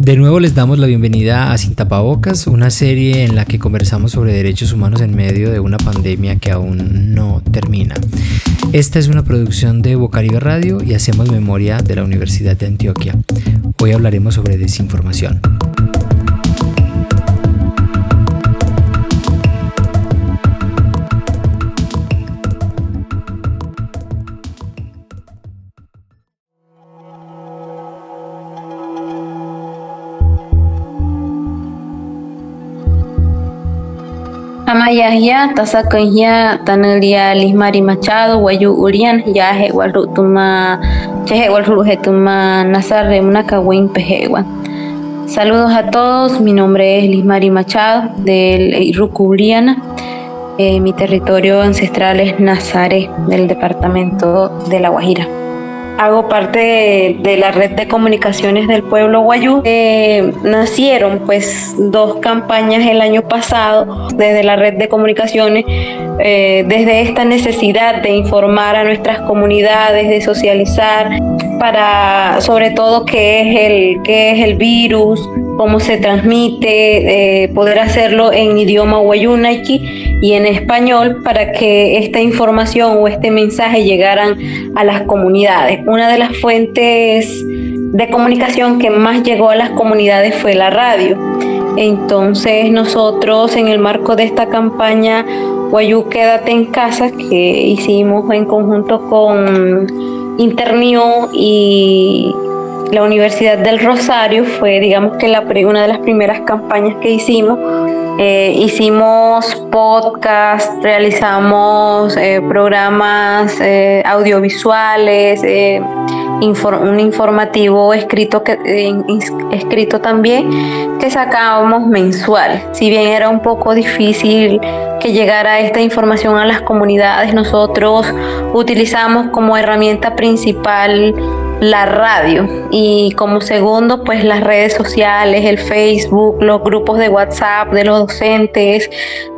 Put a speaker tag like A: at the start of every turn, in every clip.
A: De nuevo les damos la bienvenida a Sin Tapabocas, una serie en la que conversamos sobre derechos humanos en medio de una pandemia que aún no termina. Esta es una producción de Bocaribe Radio y hacemos memoria de la Universidad de Antioquia. Hoy hablaremos sobre desinformación.
B: Amayahya tasakanya tanelia Lismari Machado Wayu Urian ya he walu tuma chehe walu he tuma Nazar Munaka Win Pejewa. Saludos a todos, mi nombre es Lismari Machado del Iruku Uriana. Eh, mi territorio ancestral es Nazare del departamento de La Guajira hago parte de, la red de comunicaciones del pueblo guayú. Eh, nacieron pues dos campañas el año pasado desde la red de comunicaciones, eh, desde esta necesidad de informar a nuestras comunidades, de socializar, para sobre todo qué es el, qué es el virus, cómo se transmite, eh, poder hacerlo en idioma guayunaiki y en español para que esta información o este mensaje llegaran a las comunidades. Una de las fuentes de comunicación que más llegó a las comunidades fue la radio. Entonces nosotros en el marco de esta campaña Guayú Quédate en Casa que hicimos en conjunto con Internio y la Universidad del Rosario fue, digamos que una de las primeras campañas que hicimos. Eh, hicimos podcast, realizamos eh, programas eh, audiovisuales, un informativo escrito, que, escrito también que sacábamos mensual. Si bien era un poco difícil que llegara esta información a las comunidades, nosotros utilizamos como herramienta principal la radio y como segundo pues las redes sociales, el Facebook, los grupos de WhatsApp de los docentes,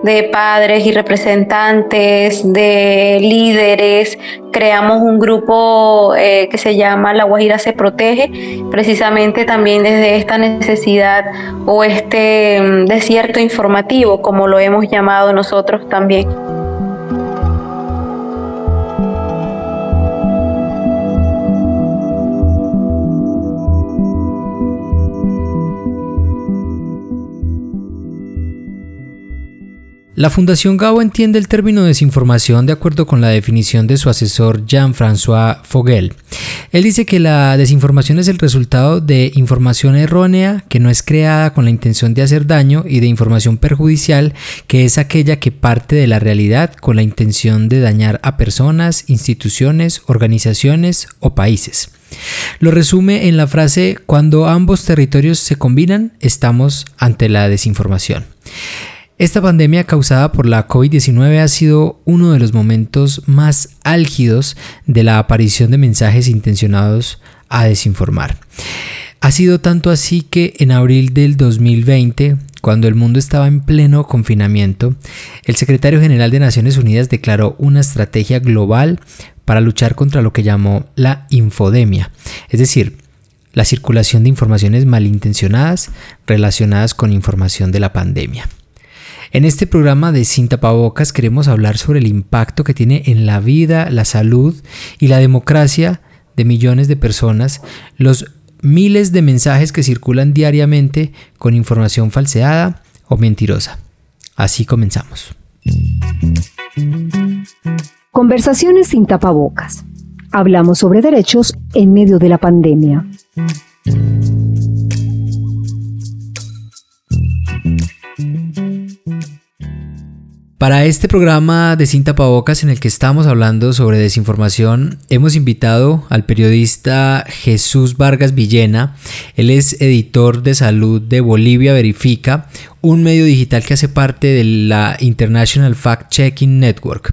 B: de padres y representantes, de líderes. Creamos un grupo eh, que se llama La Guajira se protege, precisamente también desde esta necesidad o este mm, desierto informativo, como lo hemos llamado nosotros también.
A: La Fundación Gao entiende el término desinformación de acuerdo con la definición de su asesor Jean-François Fogel. Él dice que la desinformación es el resultado de información errónea que no es creada con la intención de hacer daño y de información perjudicial que es aquella que parte de la realidad con la intención de dañar a personas, instituciones, organizaciones o países. Lo resume en la frase cuando ambos territorios se combinan estamos ante la desinformación. Esta pandemia causada por la COVID-19 ha sido uno de los momentos más álgidos de la aparición de mensajes intencionados a desinformar. Ha sido tanto así que en abril del 2020, cuando el mundo estaba en pleno confinamiento, el secretario general de Naciones Unidas declaró una estrategia global para luchar contra lo que llamó la infodemia, es decir, la circulación de informaciones malintencionadas relacionadas con información de la pandemia. En este programa de Sin Tapabocas queremos hablar sobre el impacto que tiene en la vida, la salud y la democracia de millones de personas los miles de mensajes que circulan diariamente con información falseada o mentirosa. Así comenzamos.
C: Conversaciones sin tapabocas. Hablamos sobre derechos en medio de la pandemia.
A: Para este programa de Sin Tapabocas en el que estamos hablando sobre desinformación, hemos invitado al periodista Jesús Vargas Villena. Él es editor de salud de Bolivia Verifica, un medio digital que hace parte de la International Fact Checking Network.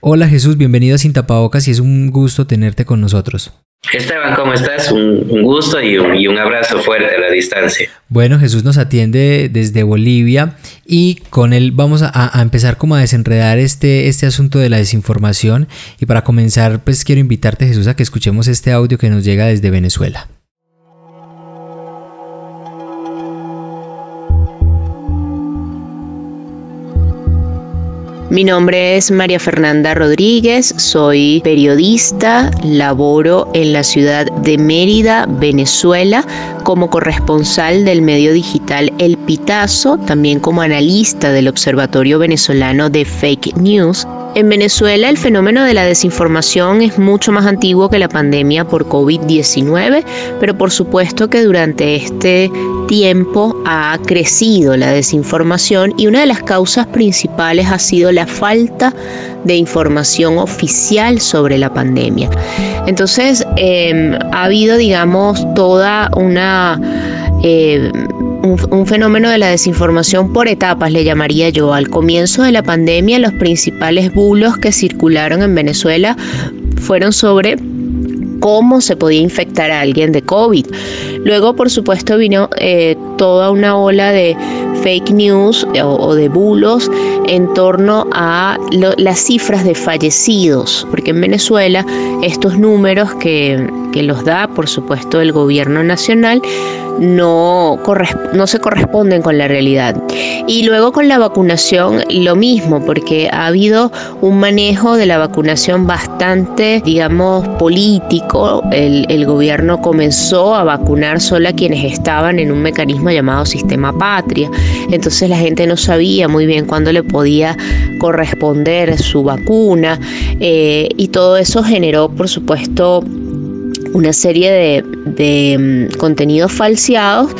A: Hola Jesús, bienvenido a Sin Tapabocas y es un gusto tenerte con nosotros.
D: Esteban, ¿cómo estás? Un, gusto y un, abrazo fuerte a la distancia.
A: Bueno, Jesús nos atiende desde Bolivia y con él vamos a, empezar como a desenredar este, este asunto de la desinformación y para comenzar pues quiero invitarte Jesús a que escuchemos este audio que nos llega desde Venezuela.
E: Mi nombre es María Fernanda Rodríguez, soy periodista, laboro en la ciudad de Mérida, Venezuela, como corresponsal del medio digital El Pitazo, también como analista del Observatorio Venezolano de Fake News en Venezuela el fenómeno de la desinformación es mucho más antiguo que la pandemia por COVID-19, pero por supuesto que durante este tiempo ha crecido la desinformación y una de las causas principales ha sido la falta de información oficial sobre la pandemia. Entonces em, ha habido, digamos, toda una... Eh, un, fenómeno de la desinformación por etapas, le llamaría yo. Al comienzo de la pandemia, los principales bulos que circularon en Venezuela fueron sobre cómo se podía infectar a alguien de COVID. Luego, por supuesto, vino eh, toda una ola de fake news o, de bulos en torno a las cifras de fallecidos, porque en Venezuela estos números que, que los da, por supuesto, el gobierno nacional, no, no se corresponden con la realidad. Y luego con la vacunación lo mismo, porque ha habido un manejo de la vacunación bastante, digamos, político. El, el gobierno comenzó a vacunar solo a quienes estaban en un mecanismo llamado sistema patria. Entonces la gente no sabía muy bien cuándo le podía corresponder su vacuna eh, y todo eso generó, por supuesto, una serie de, de mm, contenidos falseados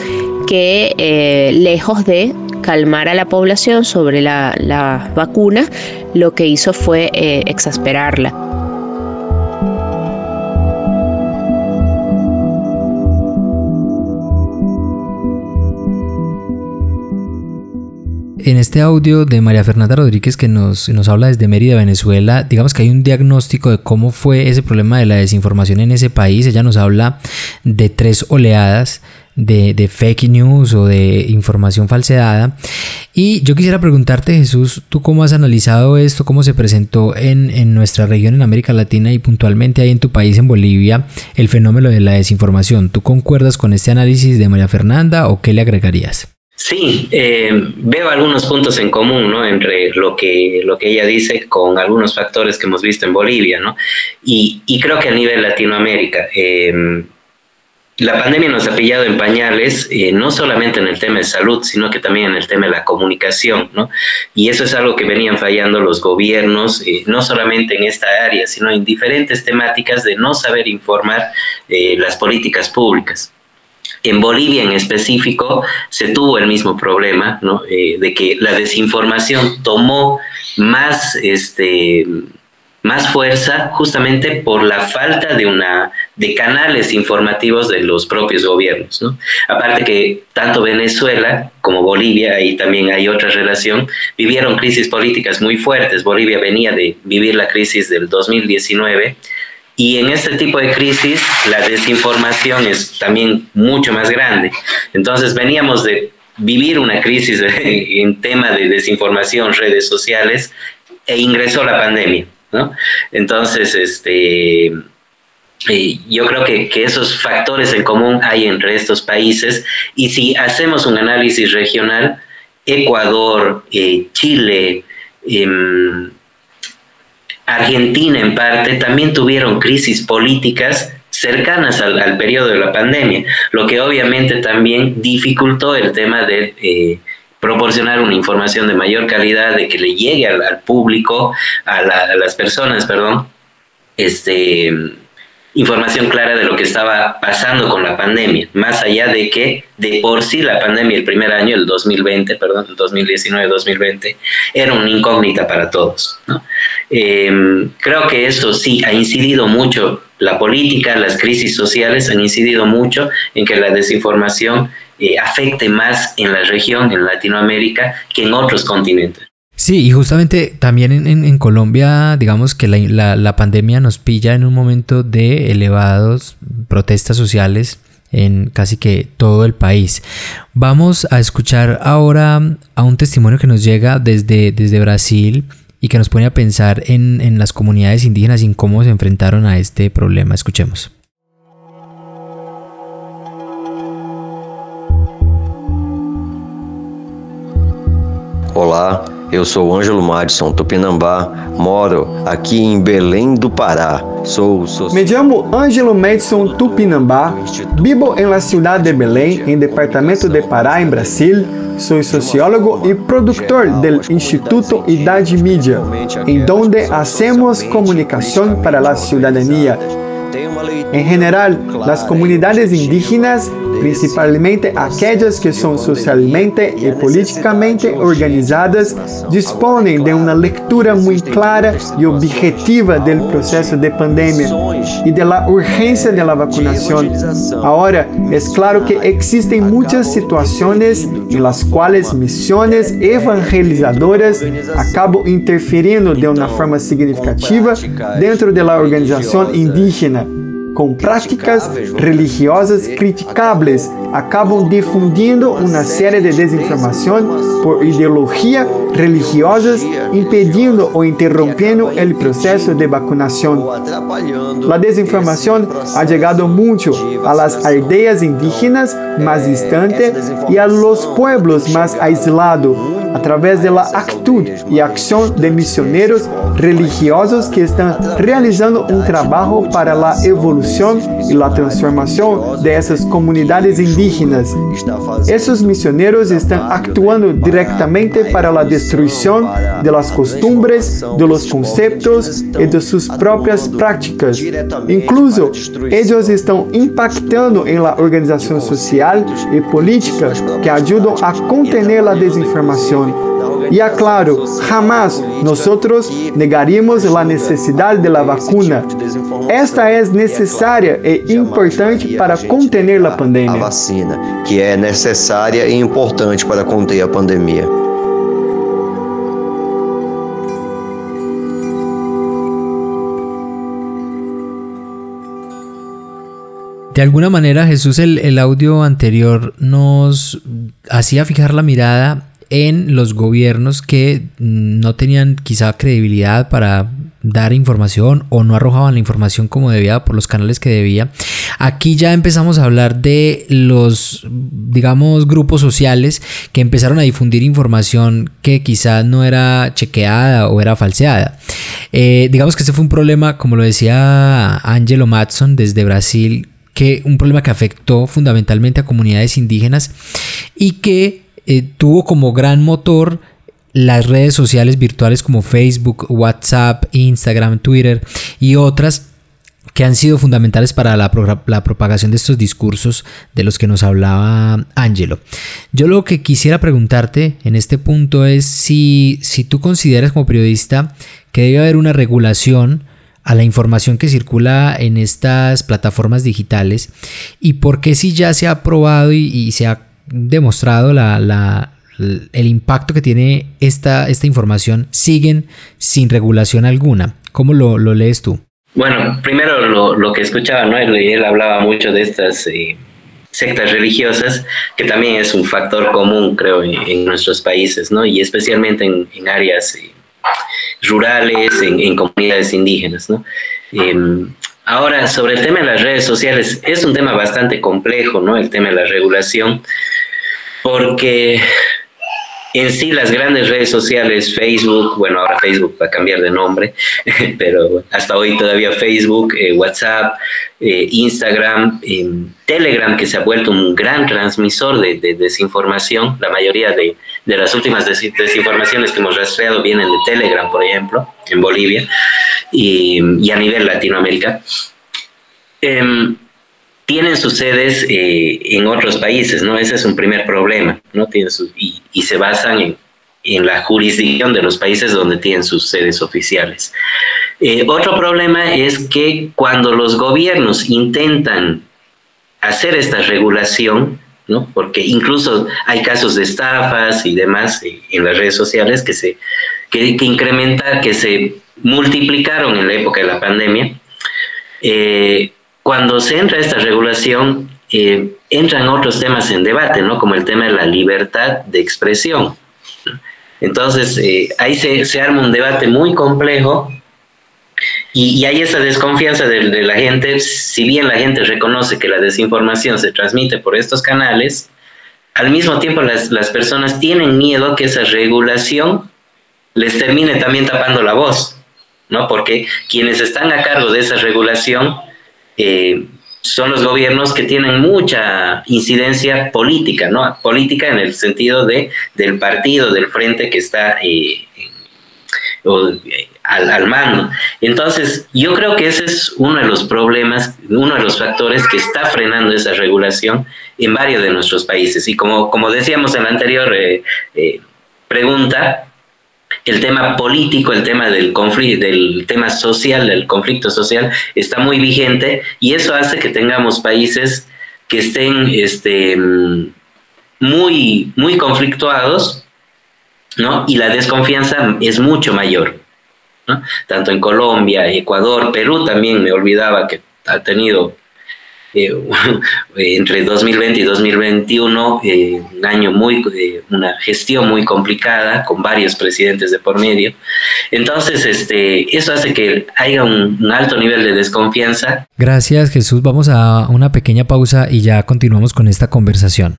E: que eh, lejos de calmar a la población sobre la, la vacuna, lo que hizo fue eh, exasperarla.
A: En este audio de María Fernanda Rodríguez que nos, nos habla desde Mérida, Venezuela, digamos que hay un diagnóstico de cómo fue ese problema de la desinformación en ese país. Ella nos habla de tres oleadas de, de, fake news o de información falseada. Y yo quisiera preguntarte, Jesús, ¿tú cómo has analizado esto? ¿Cómo se presentó en, en, nuestra región, en América Latina y puntualmente ahí en tu país, en Bolivia, el fenómeno de la desinformación? ¿Tú concuerdas con este análisis de María Fernanda o qué le agregarías?
D: Sí, eh, veo algunos puntos en común, ¿no? Entre lo que, lo que ella dice con algunos factores que hemos visto en Bolivia, ¿no? Y, y creo que a nivel Latinoamérica, eh, la pandemia nos ha pillado en pañales, eh, no solamente en el tema de salud, sino que también en el tema de la comunicación, ¿no? Y eso es algo que venían fallando los gobiernos, no solamente en esta área, sino en diferentes temáticas de no saber informar las políticas públicas. En Bolivia en específico se tuvo el mismo problema, ¿no? Eh, de que la desinformación tomó más, este, más fuerza justamente por la falta de, una, de canales informativos de los propios gobiernos. ¿no? Aparte que tanto Venezuela como Bolivia, ahí también hay otra relación, vivieron crisis políticas muy fuertes. Bolivia venía de vivir la crisis del 2019 y en este tipo de crisis la desinformación es también mucho más grande. Entonces veníamos de vivir una crisis en tema de desinformación, redes sociales, e ingresó la pandemia. ¿no? Entonces, este, eh, yo creo que, que, esos factores en común hay entre estos países y si hacemos un análisis regional, Ecuador, eh, Chile, eh, Argentina en parte también tuvieron crisis políticas cercanas al, periodo de la pandemia, lo que obviamente también dificultó el tema de eh, proporcionar una información de mayor calidad, de que le llegue al, público, a, a, las personas, perdón, este, información clara de lo que estaba pasando con la pandemia, más allá de que de por sí la pandemia el primer año, el 2020, perdón, el 2019-2020, era una incógnita para todos. Em, creo que eso sí ha incidido mucho, la política, las crisis sociales han incidido mucho en que la desinformación eh, afecte más en la región, en Latinoamérica, que en otros continentes.
A: Sí, y justamente también en, Colombia, digamos que la, la, pandemia nos pilla en un momento de elevados protestas sociales en casi que todo el país. Vamos a escuchar ahora a un testimonio que nos llega desde, desde Brasil y que nos pone a pensar en, en las comunidades indígenas y en cómo se enfrentaron a este problema. Escuchemos.
F: Olá, eu sou Ângelo Madison Tupinambá, moro aqui em Belém do Pará. Sou
G: Me llamo Ângelo Madison Tupinambá, vivo en la ciudad de Belém, en departamento de Pará, en Brasil. Soy sociólogo y productor del Instituto Idade Mídia, en donde hacemos comunicación para la ciudadanía En general, las comunidades indígenas, principalmente aquellas que son socialmente y políticamente organizadas, disponen de una lectura muy clara y objetiva del proceso de pandemia y de la urgencia de la vacunación. Ahora, es claro que existen muchas situaciones en las cuales misiones evangelizadoras acaban interfiriendo de una forma significativa dentro de la organización indígena com práticas religiosas criticables, acabam difundindo uma série de desinformação por ideologia religiosas, impedindo ou interrompendo o processo de vacunação. A desinformação ha chegado muito a las aldeias indígenas mais distantes e a los pueblos mais aislados través de la actitud y acción de misioneros religiosos que están realizando un trabajo para la evolución y la transformación de esas comunidades indígenas. Esos misioneros están actuando directamente para la destrucción de las costumbres, de los conceptos y de sus propias prácticas. Incluso ellos están impactando en la organización social y política que ayudan a contener la desinformación Y aclaro, jamás nosotros negaríamos la necesidad de la vacuna. Esta es necesaria e importante para contener la pandemia.
F: A vacina, que é necessária e importante para conter a pandemia.
A: De alguna manera Jesús el, el, audio anterior nos hacía fijar la mirada en los gobiernos que no tenían quizá credibilidad para dar información o no arrojaban la información como debía por los canales que debía. Aquí ya empezamos a hablar de los, digamos, grupos sociales que empezaron a difundir información que quizá no era chequeada o era falseada. Eh, digamos que ese fue un problema, como lo decía Angelo Matson desde Brasil, que un problema que afectó fundamentalmente a comunidades indígenas y que eh, tuvo como gran motor las redes sociales virtuales como Facebook, WhatsApp, Instagram, Twitter y otras que han sido fundamentales para la, propagación de estos discursos de los que nos hablaba Angelo. Yo lo que quisiera preguntarte en este punto es si, si tú consideras como periodista que debe haber una regulación a la información que circula en estas plataformas digitales y por qué si ya se ha probado y, y se ha demostrado la, la, el impacto que tiene esta, esta información, siguen sin regulación alguna. ¿Cómo lo, lo lees tú?
D: Bueno, primero lo, lo, que escuchaba, ¿no? Él, él hablaba mucho de estas eh, sectas religiosas, que también es un factor común, creo, en, nuestros países, ¿no? Y especialmente en, en áreas eh, rurales, en, comunidades indígenas, ¿no? Eh, ahora, sobre el tema de las redes sociales, es un tema bastante complejo, ¿no? El tema de la regulación porque en sí las grandes redes sociales, Facebook, bueno, ahora Facebook va a cambiar de nombre, pero hasta hoy todavía Facebook, eh, WhatsApp, eh, Instagram, eh, Telegram, que se ha vuelto un gran transmisor de, de desinformación. La mayoría de, de las últimas des desinformaciones que hemos rastreado vienen de Telegram, por ejemplo, en Bolivia y, y a nivel Latinoamérica. Tienen sus sedes eh, en otros países, ¿no? Ese es un primer problema, ¿no? Tienen sus, y, se basan en, en, la jurisdicción de los países donde tienen sus sedes oficiales. Eh, otro problema es que cuando los gobiernos intentan hacer esta regulación, ¿no? Porque incluso hay casos de estafas y demás eh, en las redes sociales que se que, que incrementa, que se multiplicaron en la época de la pandemia. Eh, cuando se entra esta regulación, eh, entran otros temas en debate, ¿no? Como el tema de la libertad de expresión. Entonces, eh, ahí se, arma un debate muy complejo y, y hay esa desconfianza de, la gente, si bien la gente reconoce que la desinformación se transmite por estos canales, al mismo tiempo las, las personas tienen miedo que esa regulación les termine también tapando la voz, ¿no? Porque quienes están a cargo de esa regulación eh, son los gobiernos que tienen mucha incidencia política, ¿no? Política en el sentido de, del partido, del frente que está eh, eh, al, al, mando. Entonces, yo creo que ese es uno de los problemas, uno de los factores que está frenando esa regulación en varios de nuestros países. Y como, como decíamos en la anterior pregunta, el tema político, el tema del conflicto, del tema social, del conflicto social, está muy vigente y eso hace que tengamos países que estén este, muy, muy conflictuados, ¿no? Y la desconfianza es mucho mayor, ¿no? Tanto en Colombia, Ecuador, Perú también, me olvidaba que ha tenido eh, entre 2020 y 2021, eh, un año muy, eh, una gestión muy complicada con varios presidentes de por medio. Entonces, este, eso hace que haya un, un alto nivel de desconfianza.
A: Gracias Jesús, vamos a una pequeña pausa y ya continuamos con esta conversación.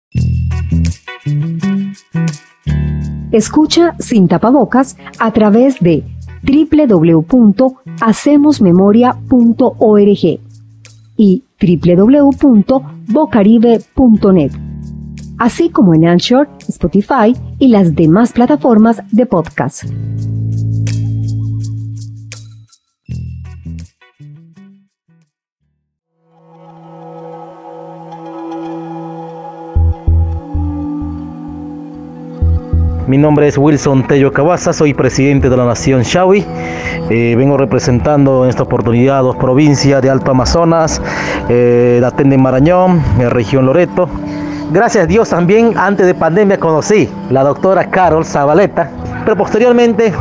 C: Escucha sin tapabocas a través de www.hacemosmemoria.org y www.bocaribe.net, así como en Anchor, Spotify y las demás plataformas de podcast.
H: Mi nombre es Wilson Tello Cabaza, soy presidente de la Nación Shawi. Eh, vengo representando en esta oportunidad dos provincias de Alto Amazonas, eh, la Tende Marañón, la región Loreto. Gracias a Dios también, antes de pandemia conocí la doctora Carol Zabaleta, pero posteriormente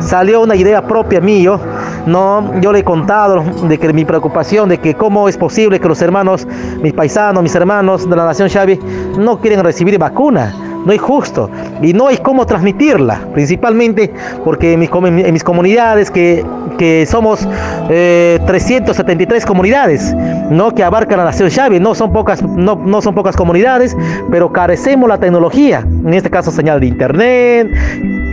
H: salió una idea propia mío. No, yo le he contado de que mi preocupación de que cómo es posible que los hermanos, mis paisanos, mis hermanos de la nación Xavi no quieren recibir vacuna no es justo y no hay cómo transmitirla, principalmente porque en mis, en mis comunidades, que, que somos eh, 373 comunidades, ¿no? que abarcan la nación Xavi, no son, pocas, no, no son pocas comunidades, pero carecemos la tecnología, en este caso señal de internet,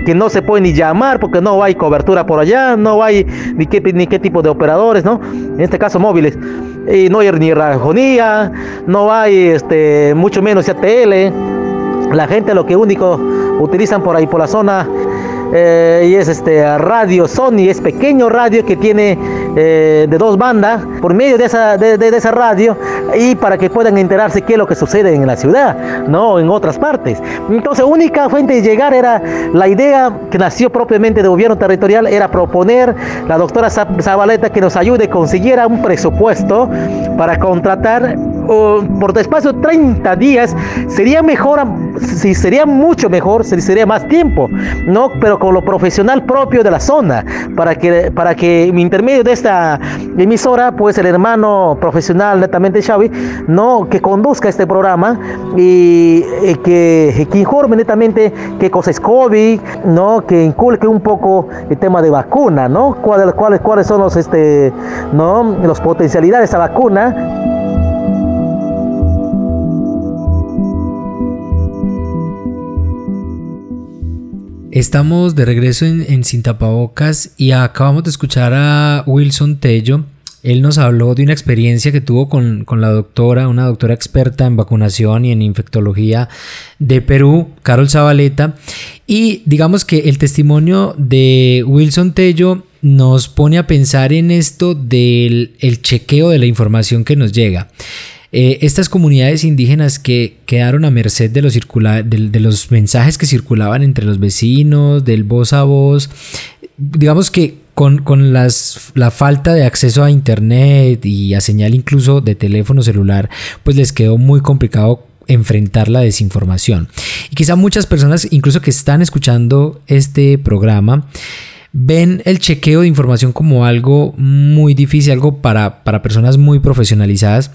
H: que no se puede ni llamar porque no hay cobertura por allá, no hay ni qué, ni qué tipo de operadores, ¿no? En este caso móviles. Y no hay ni radiofonía, no hay este, mucho menos ATL la gente lo que único utilizan por ahí por la zona eh, y es este radio Sony, es pequeño radio que tiene eh, de dos bandas por medio de esa, de, esa radio y para que puedan enterarse qué es lo que sucede en la ciudad, no en otras partes. Entonces, única fuente de llegar era la idea que nació propiamente de gobierno territorial, era proponer la doctora Zabaleta que nos ayude, consiguiera un presupuesto para contratar por despacio 30 días, sería mejor, si sería mucho mejor, sería más tiempo, ¿no? Pero con lo profesional propio de la zona, para que, para que en intermedio de esta emisora, pues el hermano profesional netamente Xavi, ¿no? Que conduzca este programa y, y que, que, informe netamente qué cosa es COVID, ¿no? Que inculque un poco el tema de vacuna, ¿no? ¿Cuáles, cuáles, cuáles son los, este, ¿no? Los potencialidades de esa vacuna
A: Estamos de regreso en, en Sin Tapabocas y acabamos de escuchar a Wilson Tello. Él nos habló de una experiencia que tuvo con, con, la doctora, una doctora experta en vacunación y en infectología de Perú, Carol Zabaleta. Y digamos que el testimonio de Wilson Tello nos pone a pensar en esto del el chequeo de la información que nos llega. Eh, estas comunidades indígenas que quedaron a merced de los, de, de los mensajes que circulaban entre los vecinos, del voz a voz, digamos que con, con las, la falta de acceso a internet y a señal incluso de teléfono celular, pues les quedó muy complicado enfrentar la desinformación. Y quizá muchas personas, incluso que están escuchando este programa, ven el chequeo de información como algo muy difícil, algo para, para personas muy profesionalizadas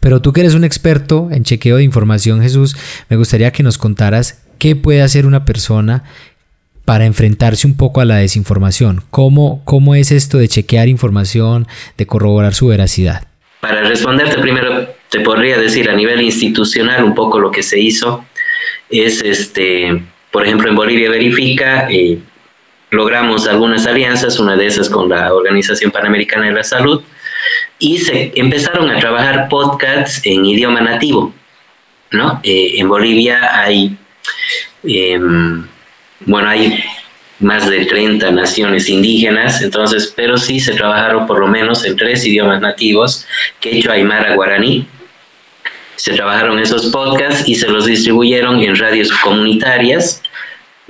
A: pero tú que eres un experto en chequeo de información, Jesús, me gustaría que nos contaras qué puede hacer una persona para enfrentarse un poco a la desinformación. ¿Cómo, cómo es esto de chequear información, de corroborar su veracidad?
D: Para responderte primero, te podría decir a nivel institucional un poco lo que se hizo. es, este, por ejemplo, en Bolivia Verifica, eh, logramos algunas alianzas, una de esas con la Organización Panamericana de la Salud, y se empezaron a trabajar podcasts en idioma nativo. ¿no? Eh, en Bolivia hay, em, bueno, hay más de 30 naciones indígenas, entonces, pero sí se trabajaron por lo menos en tres idiomas nativos, quechua, aymara, guaraní. Se trabajaron esos podcasts y se los distribuyeron en radios comunitarias,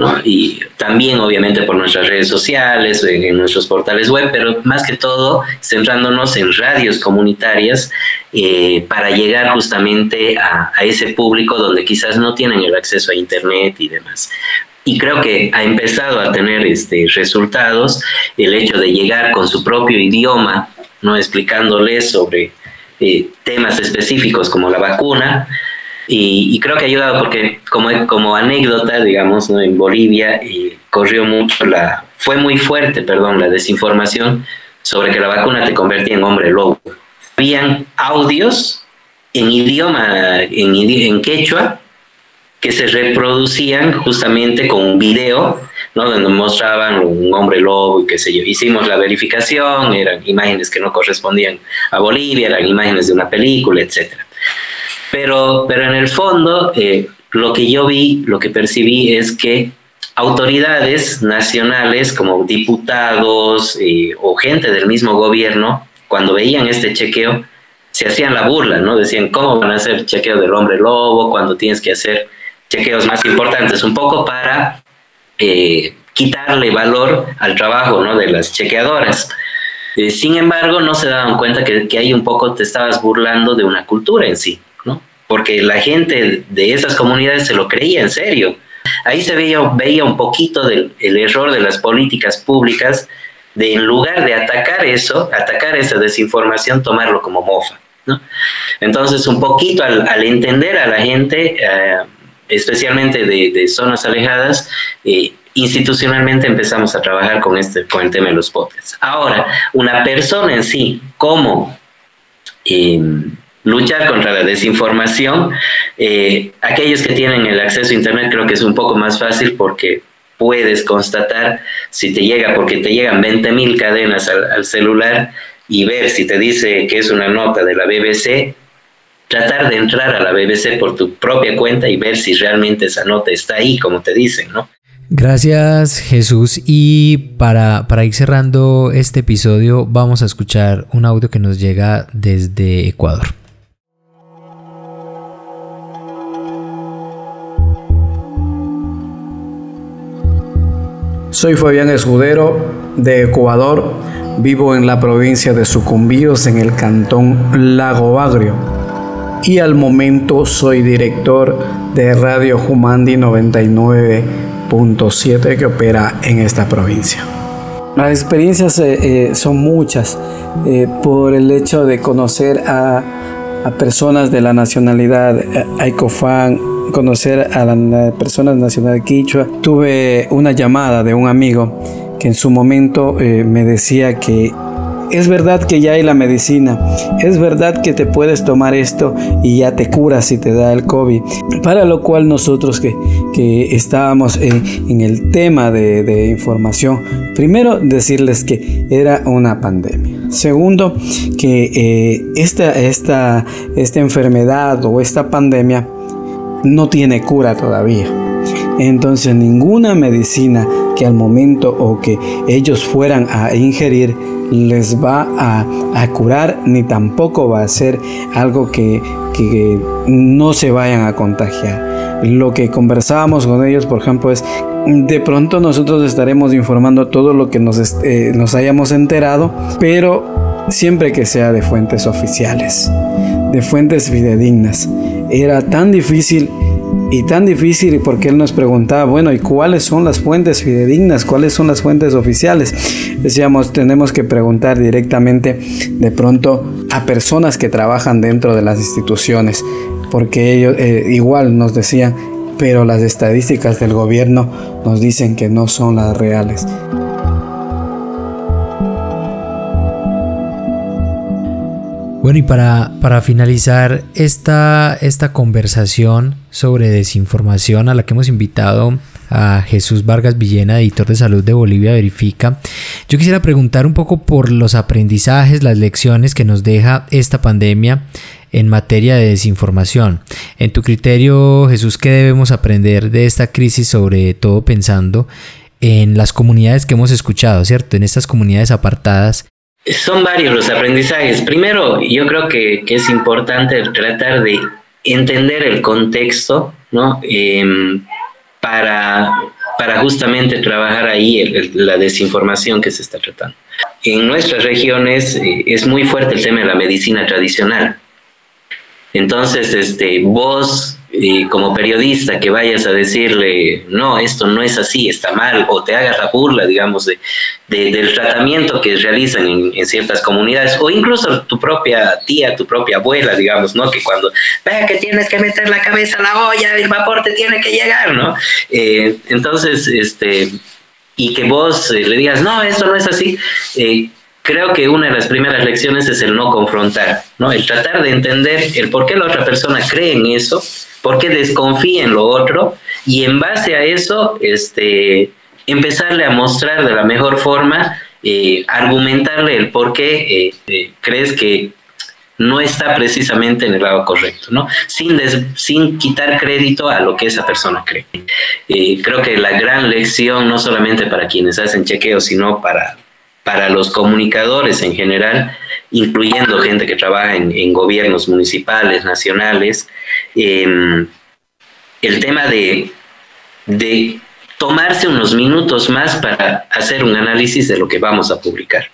D: ¿no? y también obviamente por nuestras redes sociales, en, nuestros portales web, pero más que todo centrándonos en radios comunitarias eh, para llegar justamente a, ese público donde quizás no tienen el acceso a Internet y demás y creo que ha empezado a tener este, resultados el hecho de llegar con su propio idioma, no explicándoles sobre eh, temas específicos como la vacuna. Y, creo que ha ayudado porque como, como anécdota, digamos, ¿no? en Bolivia eh, corrió mucho la, fue muy fuerte, perdón, la desinformación sobre que la vacuna te convertía en hombre lobo. Habían audios en idioma, en, en quechua, que se reproducían justamente con un video, ¿no? donde mostraban un hombre lobo y qué sé yo. Hicimos la verificación, eran imágenes que no correspondían a Bolivia, eran imágenes de una película, etc. Pero, pero en el fondo, eh, lo que yo vi, lo que percibí es que autoridades nacionales como diputados eh, o gente del mismo gobierno, cuando veían este chequeo, se hacían la burla, ¿no? Decían, ¿cómo van a hacer chequeo del hombre lobo cuando tienes que hacer chequeos más importantes, un poco para eh, quitarle valor al trabajo ¿no? de las chequeadoras. Eh, sin embargo, no se daban cuenta que, ahí un poco te estabas burlando de una cultura en sí. Porque la gente de esas comunidades se lo creía en serio. Ahí se veía, veía un poquito del el error de las políticas públicas de en lugar de atacar eso, atacar esa desinformación, tomarlo como mofa. ¿no? Entonces, un poquito al, entender a la gente, eh, especialmente de, zonas alejadas, eh, institucionalmente empezamos a trabajar con, este, con el tema de los podcasts. Ahora, una persona en sí, ¿cómo em, luchar contra la desinformación? Eh, aquellos que tienen el acceso a Internet creo que es un poco más fácil porque puedes constatar si te llega, porque te llegan 20.000 cadenas al, al celular y ver si te dice que es una nota de la BBC, tratar de entrar a la BBC por tu propia cuenta y ver si realmente esa nota está ahí, como te dicen, ¿no?
A: Gracias Jesús y para, para ir cerrando este episodio vamos a escuchar un audio que nos llega desde Ecuador.
I: Soy Fabián Escudero de Ecuador, vivo en la provincia de Sucumbíos en el cantón Lago Agrio y al momento soy director de Radio Humandi 99.7 que opera en esta provincia. Las experiencias eh, eh, son muchas eh, por el hecho de conocer a, personas de la nacionalidad Aicofán, conocer a las personas de nacionalidad quichua. Tuve una llamada de un amigo que en su momento me decía que es verdad que ya hay la medicina, es verdad que te puedes tomar esto y ya te curas si te da el COVID. Para lo cual nosotros que, que estábamos en, el tema de, información, primero decirles que era una pandemia. Segundo, que eh, esta, esta, esta enfermedad o esta pandemia no tiene cura todavía. Entonces ninguna medicina que al momento o que ellos fueran a ingerir les va a, curar ni tampoco va a ser algo que, no se vayan a contagiar. Lo que conversábamos con ellos, por ejemplo, es de pronto nosotros estaremos informando todo lo que nos, eh, nos hayamos enterado, pero siempre que sea de fuentes oficiales, de fuentes fidedignas. Era tan difícil y tan difícil porque él nos preguntaba, bueno, ¿y cuáles son las fuentes fidedignas? ¿Cuáles son las fuentes oficiales? Decíamos, tenemos que preguntar directamente de pronto a personas que trabajan dentro de las instituciones, porque ellos eh, igual nos decían, pero las estadísticas del gobierno nos dicen que no son las reales.
A: Bueno, y para, para finalizar esta, esta conversación sobre desinformación a la que hemos invitado a Jesús Vargas Villena, editor de salud de Bolivia Verifica, yo quisiera preguntar un poco por los aprendizajes, las lecciones que nos deja esta pandemia en materia de desinformación. En tu criterio, Jesús, ¿qué debemos aprender de esta crisis, sobre todo pensando en las comunidades que hemos escuchado, ¿cierto? En estas comunidades apartadas
D: son varios los aprendizajes. Primero, yo creo que, es importante tratar de entender el contexto, ¿no? Em, para, para justamente trabajar ahí la desinformación que se está tratando. En nuestras regiones eh, es muy fuerte el tema de la medicina tradicional. Entonces, este, vos como periodista que vayas a decirle, no, esto no es así, está mal, o te hagas la burla, digamos, de, del tratamiento que realizan en, ciertas comunidades, o incluso tu propia tía, tu propia abuela, digamos, ¿no? Que cuando, vea que tienes que meter la cabeza a la olla, el vapor te tiene que llegar, ¿no? Eh, entonces, este, y que vos eh, le digas, no, esto no es así, eh, creo que una de las primeras lecciones es el no confrontar, ¿no? El tratar de entender el por qué la otra persona cree en eso, por qué desconfía en lo otro, y en base a eso, este, empezarle a mostrar de la mejor forma, eh, argumentarle el por qué eh, eh, crees que no está precisamente en el lado correcto, ¿no? Sin, sin quitar crédito a lo que esa persona cree. creo que la gran lección, no solamente para quienes hacen chequeos, sino para, para los comunicadores en general, incluyendo gente que trabaja en, gobiernos municipales, nacionales, em, el tema de, tomarse unos minutos más para hacer un análisis de lo que vamos a publicar.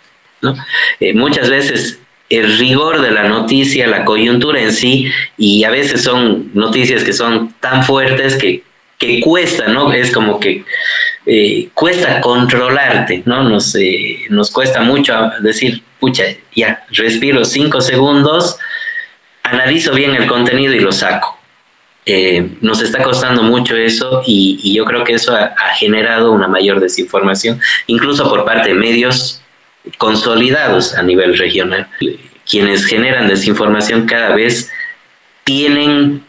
D: Eh, muchas veces el rigor de la noticia, la coyuntura en sí, y a veces son noticias que son tan fuertes que, que cuesta, ¿no? Es como que eh, cuesta controlarte, ¿no? Nos, eh, nos cuesta mucho decir, pucha, ya, respiro cinco segundos, analizo bien el contenido y lo saco. Eh, nos está costando mucho eso y, yo creo que eso ha, generado una mayor desinformación, incluso por parte de medios consolidados a nivel regional. Quienes generan desinformación cada vez tienen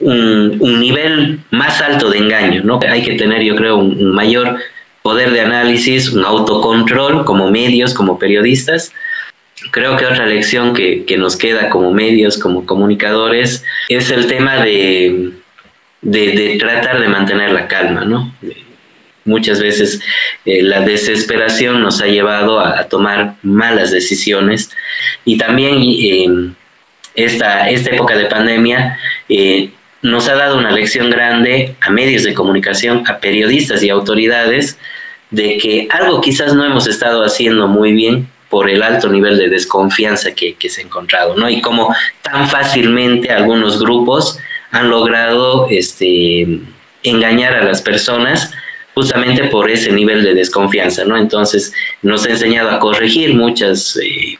D: un, nivel más alto de engaño, ¿no? Hay que tener, yo creo, un, mayor poder de análisis, un autocontrol como medios, como periodistas. Creo que otra lección que, nos queda como medios, como comunicadores, es el tema de, de, tratar de mantener la calma, ¿no? Muchas veces eh, la desesperación nos ha llevado a, tomar malas decisiones y también eh, esta, esta época de pandemia eh, nos ha dado una lección grande a medios de comunicación, a periodistas y autoridades, de que algo quizás no hemos estado haciendo muy bien por el alto nivel de desconfianza que, se ha encontrado, ¿no? Y cómo tan fácilmente algunos grupos han logrado este, engañar a las personas justamente por ese nivel de desconfianza, ¿no? Entonces nos ha enseñado a corregir muchas eh,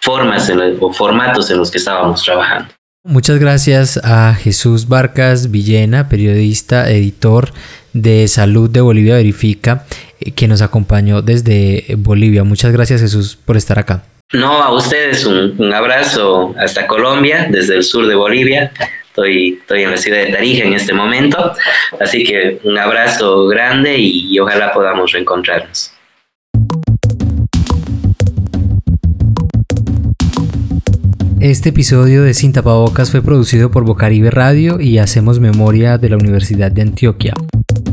D: formas o formatos en los que estábamos trabajando.
A: Muchas gracias a Jesús Barcas Villena, periodista, editor de Salud de Bolivia Verifica, eh, que nos acompañó desde Bolivia. Muchas gracias Jesús por estar acá.
D: No, a ustedes un, abrazo hasta Colombia, desde el sur de Bolivia. Estoy, estoy en la ciudad de Tarija en este momento, así que un abrazo grande y ojalá podamos reencontrarnos.
A: Este episodio de Sin Tapabocas fue producido por Bocaribe Radio y Hacemos Memoria de la Universidad de Antioquia.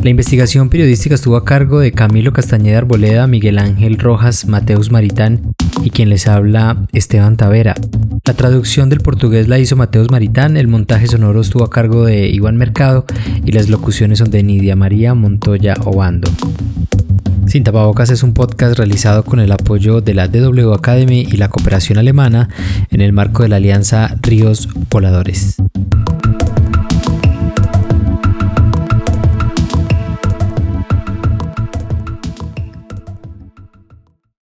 A: La investigación periodística estuvo a cargo de Camilo Castañeda Arboleda, Miguel Ángel Rojas, Mateus Maritán y quien les habla Esteban Tavera. La traducción del portugués la hizo Mateus Maritán, el montaje sonoro estuvo a cargo de Iván Mercado y las locuciones son de Nidia María Montoya Obando. Sin tapabocas es un podcast realizado con el apoyo de la DW Academy y la cooperación alemana en el marco de la alianza Ríos Voladores.